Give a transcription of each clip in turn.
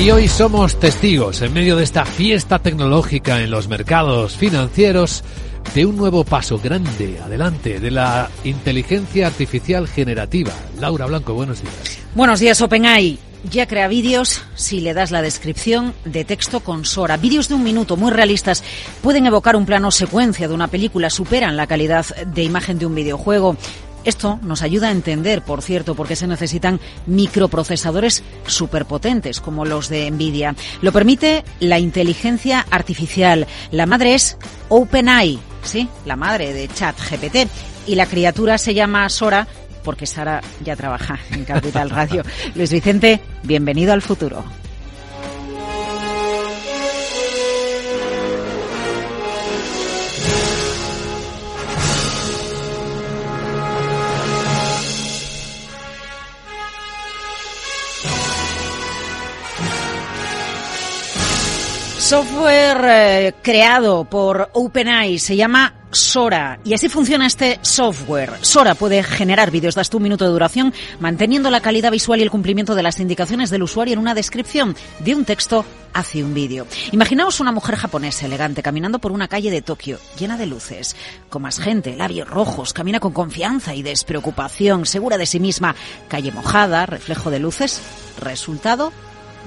Y hoy somos testigos, en medio de esta fiesta tecnológica en los mercados financieros, de un nuevo paso grande adelante de la inteligencia artificial generativa. Laura Blanco, buenos días. Buenos días, OpenAI. Ya crea vídeos si le das la descripción de texto con Sora. Vídeos de un minuto muy realistas pueden evocar un plano secuencia de una película, superan la calidad de imagen de un videojuego. Esto nos ayuda a entender, por cierto, por qué se necesitan microprocesadores superpotentes como los de Nvidia. Lo permite la inteligencia artificial. La madre es OpenAI, sí, la madre de ChatGPT. Y la criatura se llama Sora porque Sara ya trabaja en Capital Radio. Luis Vicente, bienvenido al futuro. Software eh, creado por OpenAI se llama Sora. Y así funciona este software. Sora puede generar vídeos de hasta un minuto de duración, manteniendo la calidad visual y el cumplimiento de las indicaciones del usuario en una descripción de un texto hacia un vídeo. Imaginaos una mujer japonesa elegante caminando por una calle de Tokio, llena de luces, con más gente, labios rojos, camina con confianza y despreocupación, segura de sí misma, calle mojada, reflejo de luces. Resultado,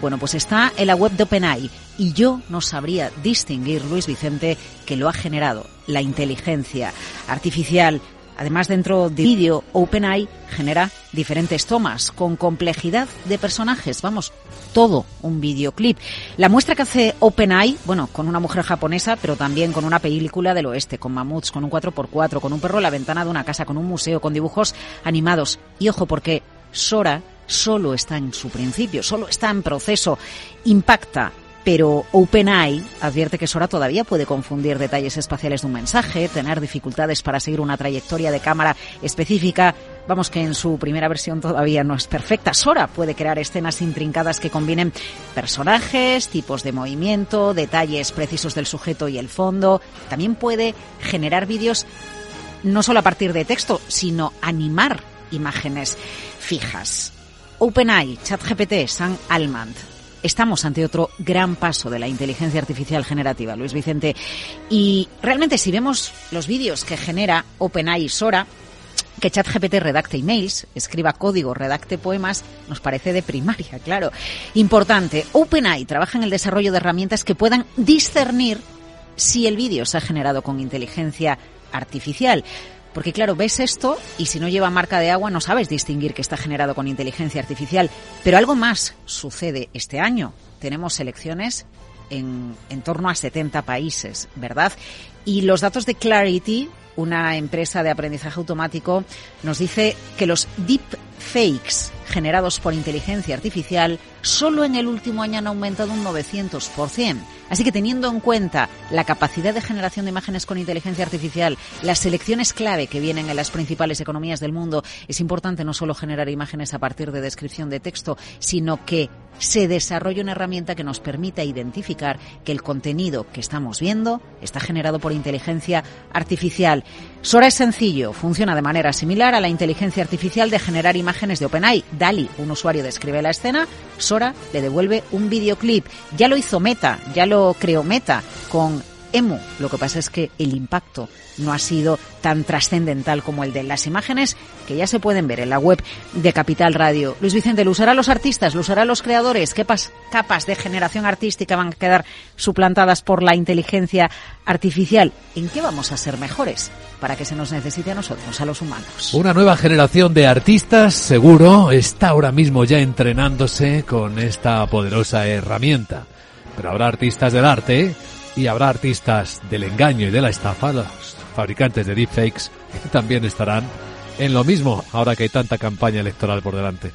bueno, pues está en la web de OpenAI y yo no sabría distinguir, Luis Vicente, que lo ha generado la inteligencia artificial. Además, dentro de vídeo, OpenAI genera diferentes tomas con complejidad de personajes. Vamos, todo un videoclip. La muestra que hace OpenAI, bueno, con una mujer japonesa, pero también con una película del oeste, con mamuts, con un 4x4, con un perro en la ventana de una casa, con un museo, con dibujos animados. Y ojo, porque Sora solo está en su principio, solo está en proceso, impacta. Pero OpenAI advierte que Sora todavía puede confundir detalles espaciales de un mensaje, tener dificultades para seguir una trayectoria de cámara específica. Vamos que en su primera versión todavía no es perfecta. Sora puede crear escenas intrincadas que combinen personajes, tipos de movimiento, detalles precisos del sujeto y el fondo. También puede generar vídeos no solo a partir de texto, sino animar imágenes fijas. OpenAI, ChatGPT, San Almand. Estamos ante otro gran paso de la inteligencia artificial generativa, Luis Vicente. Y realmente si vemos los vídeos que genera OpenAI Sora, que ChatGPT redacte emails, escriba código, redacte poemas, nos parece de primaria, claro. Importante, OpenAI trabaja en el desarrollo de herramientas que puedan discernir si el vídeo se ha generado con inteligencia artificial. Porque claro, ves esto y si no lleva marca de agua no sabes distinguir que está generado con inteligencia artificial. Pero algo más sucede este año. Tenemos elecciones en, en torno a 70 países, ¿verdad? Y los datos de Clarity, una empresa de aprendizaje automático, nos dice que los deepfakes generados por inteligencia artificial solo en el último año han aumentado un 900%. Así que teniendo en cuenta la capacidad de generación de imágenes con inteligencia artificial, las selecciones clave que vienen en las principales economías del mundo, es importante no solo generar imágenes a partir de descripción de texto, sino que se desarrolle una herramienta que nos permita identificar que el contenido que estamos viendo está generado por inteligencia artificial. Sora es sencillo, funciona de manera similar a la inteligencia artificial de generar imágenes de OpenAI. DALI, un usuario describe la escena, Sora le devuelve un videoclip. Ya lo hizo Meta, ya lo creó Meta con Emu. Lo que pasa es que el impacto no ha sido tan trascendental como el de las imágenes que ya se pueden ver en la web de Capital Radio. Luis Vicente, ¿lo usará los artistas? ¿Lo usará los creadores? ¿Qué capas de generación artística van a quedar suplantadas por la inteligencia artificial? ¿En qué vamos a ser mejores para que se nos necesite a nosotros, a los humanos? Una nueva generación de artistas, seguro, está ahora mismo ya entrenándose con esta poderosa herramienta. Pero habrá artistas del arte y habrá artistas del engaño y de la estafa, los fabricantes de deepfakes, que también estarán en lo mismo ahora que hay tanta campaña electoral por delante.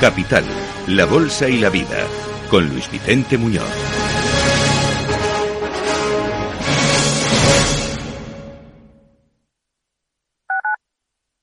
Capital, la Bolsa y la Vida, con Luis Vicente Muñoz.